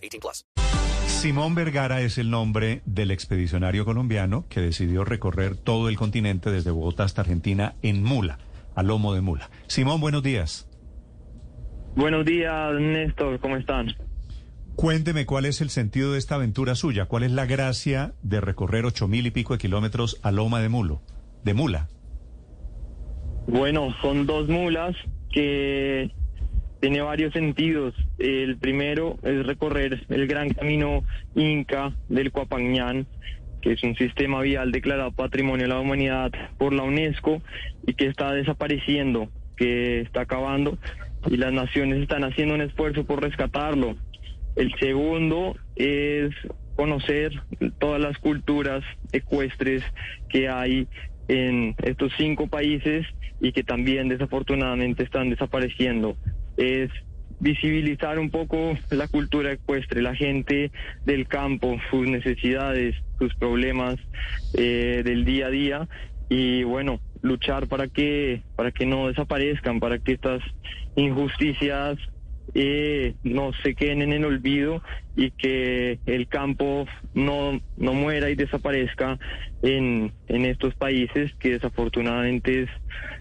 18 plus. Simón Vergara es el nombre del expedicionario colombiano que decidió recorrer todo el continente desde Bogotá hasta Argentina en mula, a lomo de mula. Simón, buenos días. Buenos días, Néstor. ¿Cómo están? Cuénteme cuál es el sentido de esta aventura suya, cuál es la gracia de recorrer ocho mil y pico de kilómetros a loma de mulo, de mula. Bueno, son dos mulas que tiene varios sentidos. El primero es recorrer el gran camino Inca del Cuapañán, que es un sistema vial declarado Patrimonio de la Humanidad por la UNESCO y que está desapareciendo, que está acabando y las naciones están haciendo un esfuerzo por rescatarlo. El segundo es conocer todas las culturas ecuestres que hay en estos cinco países y que también desafortunadamente están desapareciendo. Es visibilizar un poco la cultura ecuestre, la gente del campo, sus necesidades, sus problemas eh, del día a día. Y bueno, luchar para que para que no desaparezcan, para que estas injusticias eh, no se queden en el olvido y que el campo no, no muera y desaparezca en, en estos países que desafortunadamente es,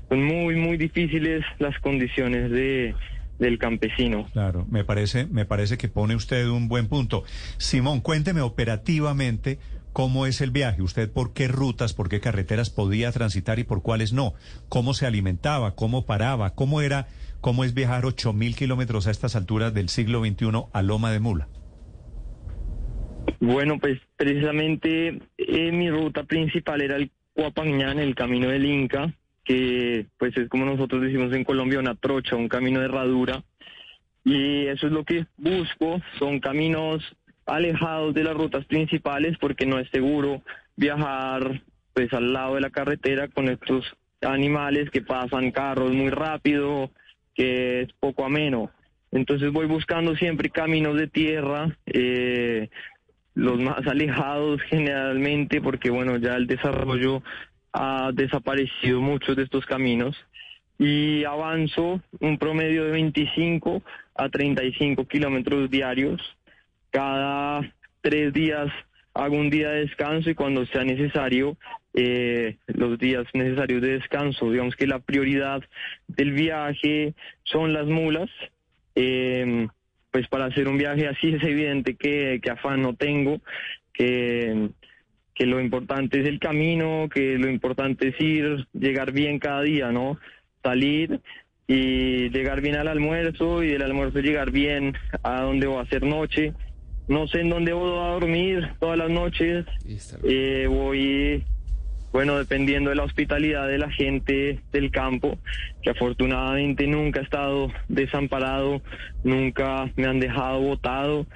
son muy, muy difíciles las condiciones de, del campesino. Claro, me parece, me parece que pone usted un buen punto. Simón, cuénteme operativamente cómo es el viaje, usted por qué rutas, por qué carreteras podía transitar y por cuáles no, cómo se alimentaba, cómo paraba, cómo era ¿Cómo es viajar 8.000 kilómetros a estas alturas del siglo XXI a Loma de Mula? Bueno, pues precisamente eh, mi ruta principal era el Cuapañán, el camino del Inca, que pues es como nosotros decimos en Colombia una trocha, un camino de herradura. Y eso es lo que busco, son caminos alejados de las rutas principales porque no es seguro viajar pues al lado de la carretera con estos animales que pasan carros muy rápido, que es poco ameno. Entonces voy buscando siempre caminos de tierra, eh, los más alejados generalmente, porque bueno, ya el desarrollo ha desaparecido muchos de estos caminos y avanzo un promedio de 25 a 35 kilómetros diarios. Cada tres días hago un día de descanso y cuando sea necesario eh, los días necesarios de descanso. Digamos que la prioridad del viaje son las mulas. Eh, pues para hacer un viaje así es evidente que, que afán no tengo, que, que lo importante es el camino, que lo importante es ir, llegar bien cada día, ¿no? Salir y llegar bien al almuerzo y del almuerzo llegar bien a donde voy a hacer noche. No sé en dónde voy a dormir todas las noches. Eh, voy bueno, dependiendo de la hospitalidad de la gente del campo, que afortunadamente nunca ha estado desamparado, nunca me han dejado botado,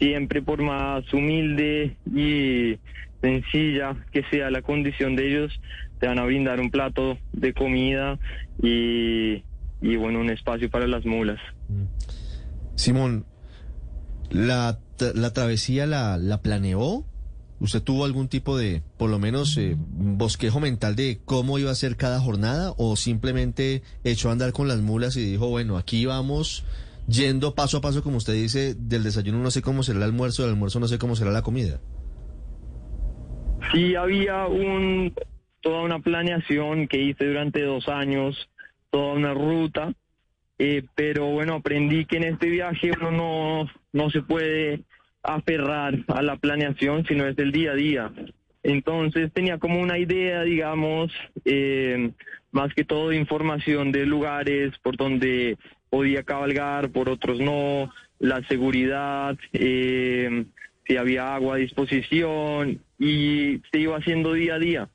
siempre por más humilde y sencilla que sea la condición de ellos, te van a brindar un plato de comida y, bueno, un espacio para las mulas. Simón, ¿la, la travesía la, la planeó? ¿Usted tuvo algún tipo de, por lo menos, eh, bosquejo mental de cómo iba a ser cada jornada o simplemente echó a andar con las mulas y dijo, bueno, aquí vamos yendo paso a paso, como usted dice, del desayuno no sé cómo será el almuerzo, del almuerzo no sé cómo será la comida? Sí, había un, toda una planeación que hice durante dos años, toda una ruta, eh, pero bueno, aprendí que en este viaje uno no, no se puede aferrar a la planeación, sino es el día a día. Entonces tenía como una idea, digamos, eh, más que todo de información de lugares por donde podía cabalgar, por otros no, la seguridad, eh, si había agua a disposición y se iba haciendo día a día,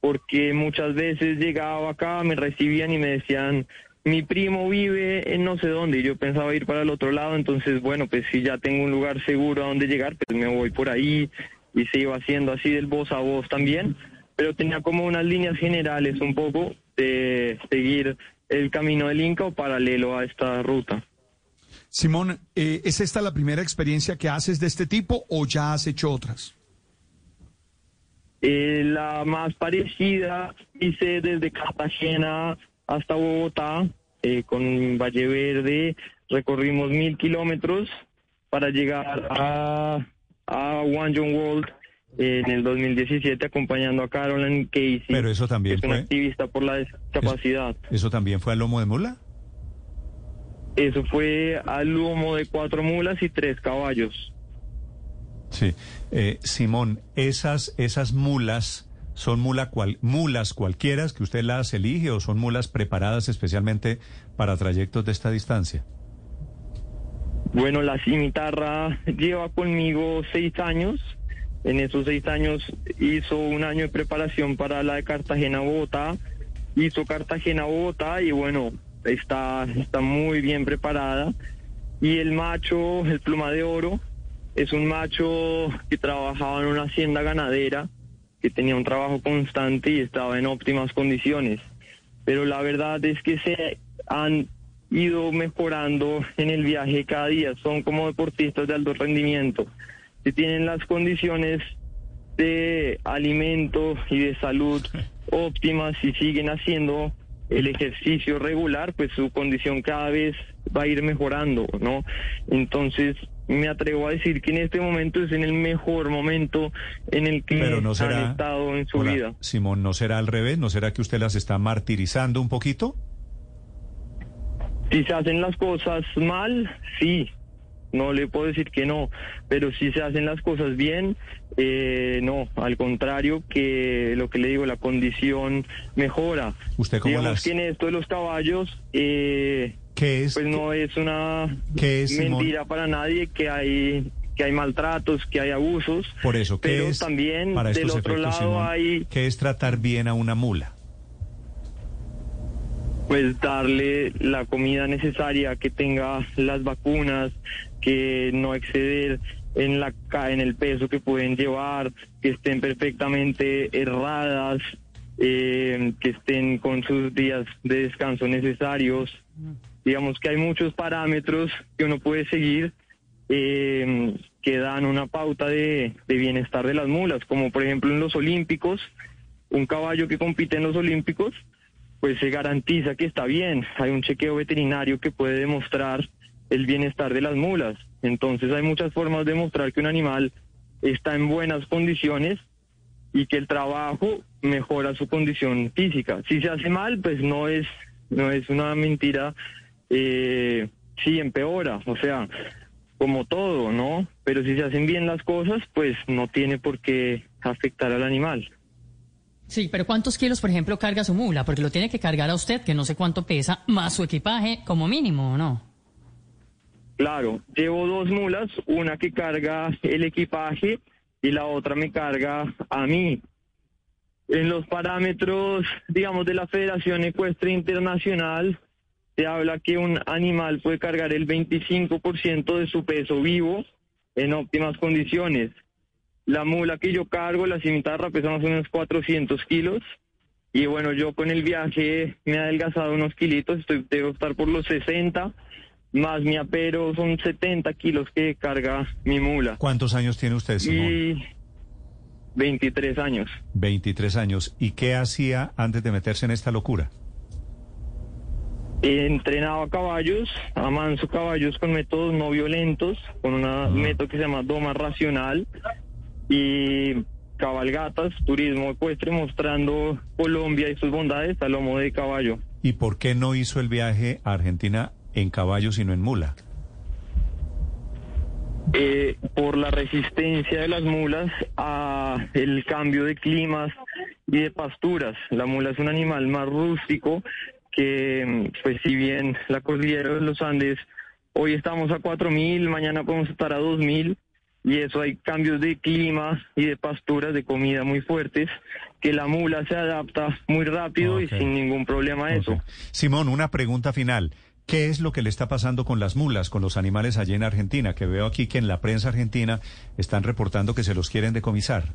porque muchas veces llegaba acá, me recibían y me decían, mi primo vive en no sé dónde y yo pensaba ir para el otro lado, entonces bueno, pues si ya tengo un lugar seguro a donde llegar, pues me voy por ahí y se iba haciendo así del voz a voz también, pero tenía como unas líneas generales un poco de seguir el camino del Inca o paralelo a esta ruta. Simón, eh, ¿es esta la primera experiencia que haces de este tipo o ya has hecho otras? Eh, la más parecida hice desde Cartagena hasta Bogotá eh, con Valle Verde. Recorrimos mil kilómetros para llegar a, a One John World en el 2017 acompañando a Caroline Casey. Pero eso también que es una fue- activista por la discapacidad. ¿Eso también fue a lomo de mula? Eso fue al lomo de cuatro mulas y tres caballos. Sí. Eh, Simón, esas, esas mulas son mula cual, mulas cualquiera que usted las elige o son mulas preparadas especialmente para trayectos de esta distancia. Bueno, la cimitarra lleva conmigo seis años. En esos seis años hizo un año de preparación para la de Cartagena-Bogotá. Hizo Cartagena-Bogotá y bueno, está, está muy bien preparada. Y el macho, el pluma de oro, es un macho que trabajaba en una hacienda ganadera, que tenía un trabajo constante y estaba en óptimas condiciones. Pero la verdad es que se han ido mejorando en el viaje cada día. Son como deportistas de alto rendimiento. Si tienen las condiciones de alimento y de salud óptimas y siguen haciendo el ejercicio regular, pues su condición cada vez va a ir mejorando, ¿no? Entonces, me atrevo a decir que en este momento es en el mejor momento en el que Pero no será. han estado en su Hola, vida. Simón, ¿no será al revés? ¿No será que usted las está martirizando un poquito? Si se hacen las cosas mal, sí. No le puedo decir que no, pero si se hacen las cosas bien, eh, no. Al contrario, que lo que le digo, la condición mejora. ¿Usted cómo Digamos las- que en esto de los caballos, eh, ¿Qué es? pues no es una mentira para nadie que hay que hay maltratos, que hay abusos. Por eso, ¿qué pero es? también para del otro efectos, lado Simón, hay ¿Qué es tratar bien a una mula? Pues darle la comida necesaria, que tenga las vacunas, que no exceder en la en el peso que pueden llevar, que estén perfectamente erradas, eh, que estén con sus días de descanso necesarios. Digamos que hay muchos parámetros que uno puede seguir eh, que dan una pauta de bienestar de las mulas, como por ejemplo en los olímpicos, un caballo que compite en los olímpicos pues se garantiza que está bien. Hay un chequeo veterinario que puede demostrar el bienestar de las mulas. Entonces hay muchas formas de demostrar que un animal está en buenas condiciones y que el trabajo mejora su condición física. Si se hace mal, pues no es no es una mentira. Eh, sí empeora, o sea, como todo, ¿no? Pero si se hacen bien las cosas, pues no tiene por qué afectar al animal. Sí, pero ¿cuántos kilos, por ejemplo, carga su mula? Porque lo tiene que cargar a usted, que no sé cuánto pesa, más su equipaje, como mínimo, ¿o no? Claro, llevo dos mulas, una que carga el equipaje y la otra me carga a mí. En los parámetros, digamos, de la Federación Ecuestre Internacional, se habla que un animal puede cargar el 25% de su peso vivo en óptimas condiciones. La mula que yo cargo, la cimitarra, pesa más o menos 400 kilos. Y bueno, yo con el viaje me he adelgazado unos kilitos, estoy, debo estar por los 60, más mi apero son 70 kilos que carga mi mula. ¿Cuántos años tiene usted, Simón? Y 23 años. 23 años. ¿Y qué hacía antes de meterse en esta locura? Entrenaba caballos, amanso caballos con métodos no violentos, con un método que se llama doma racional y cabalgatas, turismo ecuestre mostrando Colombia y sus bondades a lomo de caballo. ¿Y por qué no hizo el viaje a Argentina en caballo sino en mula? Eh, por la resistencia de las mulas a el cambio de climas y de pasturas. La mula es un animal más rústico que, pues si bien la cordillera de los Andes, hoy estamos a 4.000, mañana podemos estar a 2.000, y eso hay cambios de clima y de pasturas, de comida muy fuertes, que la mula se adapta muy rápido y sin ningún problema a eso. Simón, una pregunta final. ¿Qué es lo que le está pasando con las mulas, con los animales allí en Argentina? Que veo aquí que en la prensa argentina están reportando que se los quieren decomisar.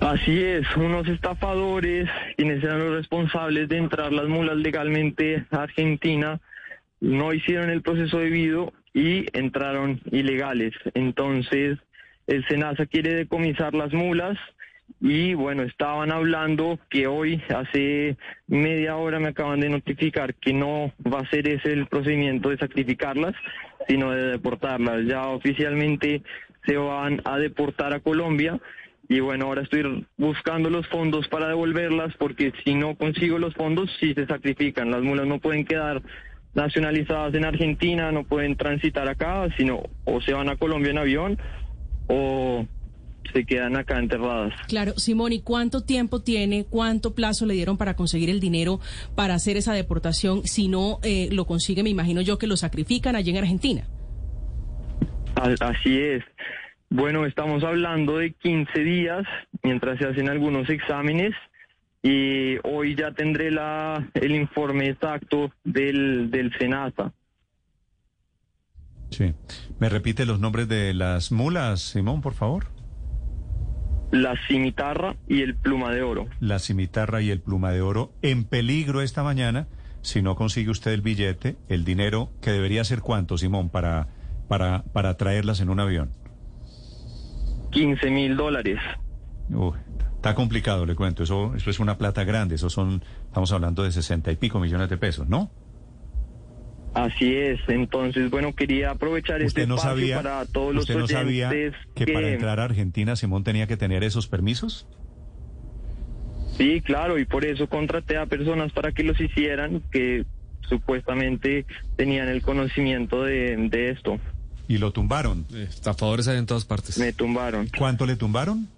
Así es, unos estafadores, quienes eran los responsables de entrar las mulas legalmente a Argentina, no hicieron el proceso debido y entraron ilegales. Entonces, el SENASA quiere decomisar las mulas y bueno, estaban hablando que hoy, hace media hora, me acaban de notificar que no va a ser ese el procedimiento de sacrificarlas, sino de deportarlas. Ya oficialmente se van a deportar a Colombia. Y bueno, ahora estoy buscando los fondos para devolverlas porque si no consigo los fondos, sí se sacrifican. Las mulas no pueden quedar nacionalizadas en Argentina, no pueden transitar acá, sino o se van a Colombia en avión o se quedan acá enterradas. Claro, Simón, ¿y cuánto tiempo tiene, cuánto plazo le dieron para conseguir el dinero para hacer esa deportación? Si no eh, lo consigue, me imagino yo que lo sacrifican allí en Argentina. Así es. Bueno, estamos hablando de 15 días mientras se hacen algunos exámenes y hoy ya tendré la, el informe exacto del, del SENASA. Sí. ¿Me repite los nombres de las mulas, Simón, por favor? La cimitarra y el pluma de oro. La cimitarra y el pluma de oro en peligro esta mañana si no consigue usted el billete, el dinero que debería ser cuánto, Simón, para, para, para traerlas en un avión. 15 mil dólares. Uy, está complicado, le cuento. Eso, eso es una plata grande. Eso son, estamos hablando de sesenta y pico millones de pesos, ¿no? Así es. Entonces, bueno, quería aprovechar este ¿Usted no espacio sabía, para todos los usted no sabía que, para entrar a Argentina Simón tenía que tener esos permisos? Sí, claro, y por eso contraté a personas para que los hicieran, que supuestamente tenían el conocimiento de, de esto. Y lo tumbaron. Estafadores hay en todas partes. Me tumbaron. ¿Cuánto le tumbaron?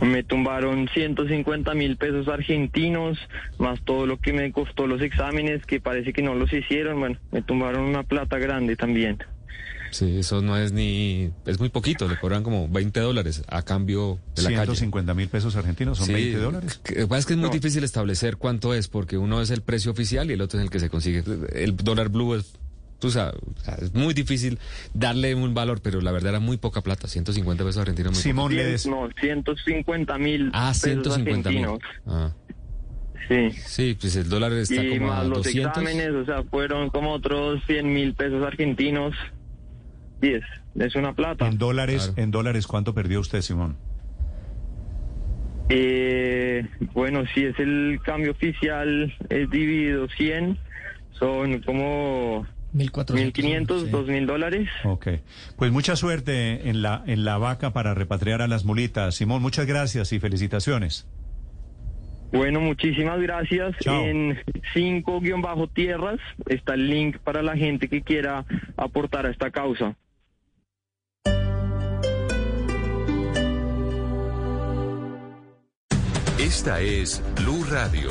Me tumbaron 150 mil pesos argentinos, más todo lo que me costó los exámenes, que parece que no los hicieron. Bueno, me tumbaron una plata grande también. Sí, eso no es ni... Es muy poquito, le cobran como 20 dólares a cambio de la calle. 150 mil pesos argentinos, son Sí, 20 dólares. que- Lo que pasa es que es muy No. difícil establecer cuánto es, porque uno es el precio oficial y el otro es el que se consigue. El dólar blue es, tú sabes, o sea, es muy difícil darle un valor, pero la verdad era muy poca plata, 150 pesos argentinos. Muy Simón, le des... no, 150 mil. Ah, pesos 150 mil. argentinos. Ah, Sí. sí, pues el dólar está y como a más los 200. exámenes, o sea, fueron como otros 100 mil pesos argentinos. Y es, es una plata. En dólares, Claro. en dólares, ¿cuánto perdió usted, Simón? Eh, bueno, si es el cambio oficial, es dividido 100, son como 1.500, 2.000 dólares. Ok. Pues mucha suerte en la, en la vaca para repatriar a las mulitas. Simón, muchas gracias y felicitaciones. Bueno, muchísimas gracias. Chao. En 5-tierras está el link para la gente que quiera aportar a esta causa. Esta es Blue Radio.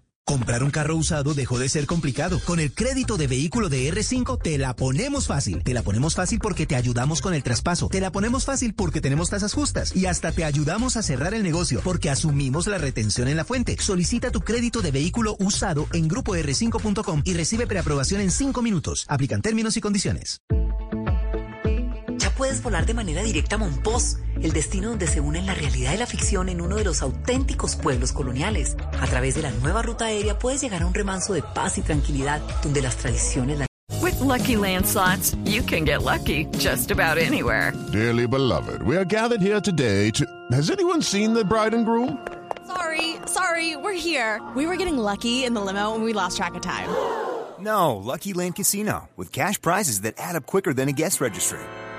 Comprar un carro usado dejó de ser complicado. Con el crédito de vehículo de R5 te la ponemos fácil. Te la ponemos fácil porque te ayudamos con el traspaso. Te la ponemos fácil porque tenemos tasas justas. Y hasta te ayudamos a cerrar el negocio porque asumimos la retención en la fuente. Solicita tu crédito de vehículo usado en grupo r5.com y recibe preaprobación en 5 minutos. Aplican términos y condiciones. Puedes volar de manera directa a Monpós, el destino donde se unen la realidad y la ficción en uno de los auténticos pueblos coloniales. A través de la nueva ruta aérea puedes llegar a un remanso de paz y tranquilidad, donde las tradiciones, la With Lucky Land slots, you can get lucky just about anywhere. Dearly beloved, we are gathered here today to. Has anyone seen the bride and groom? Sorry, sorry, we're here. We were getting lucky in the limo and we lost track of time. No, Lucky Land Casino, with cash prizes that add up quicker than a guest registry.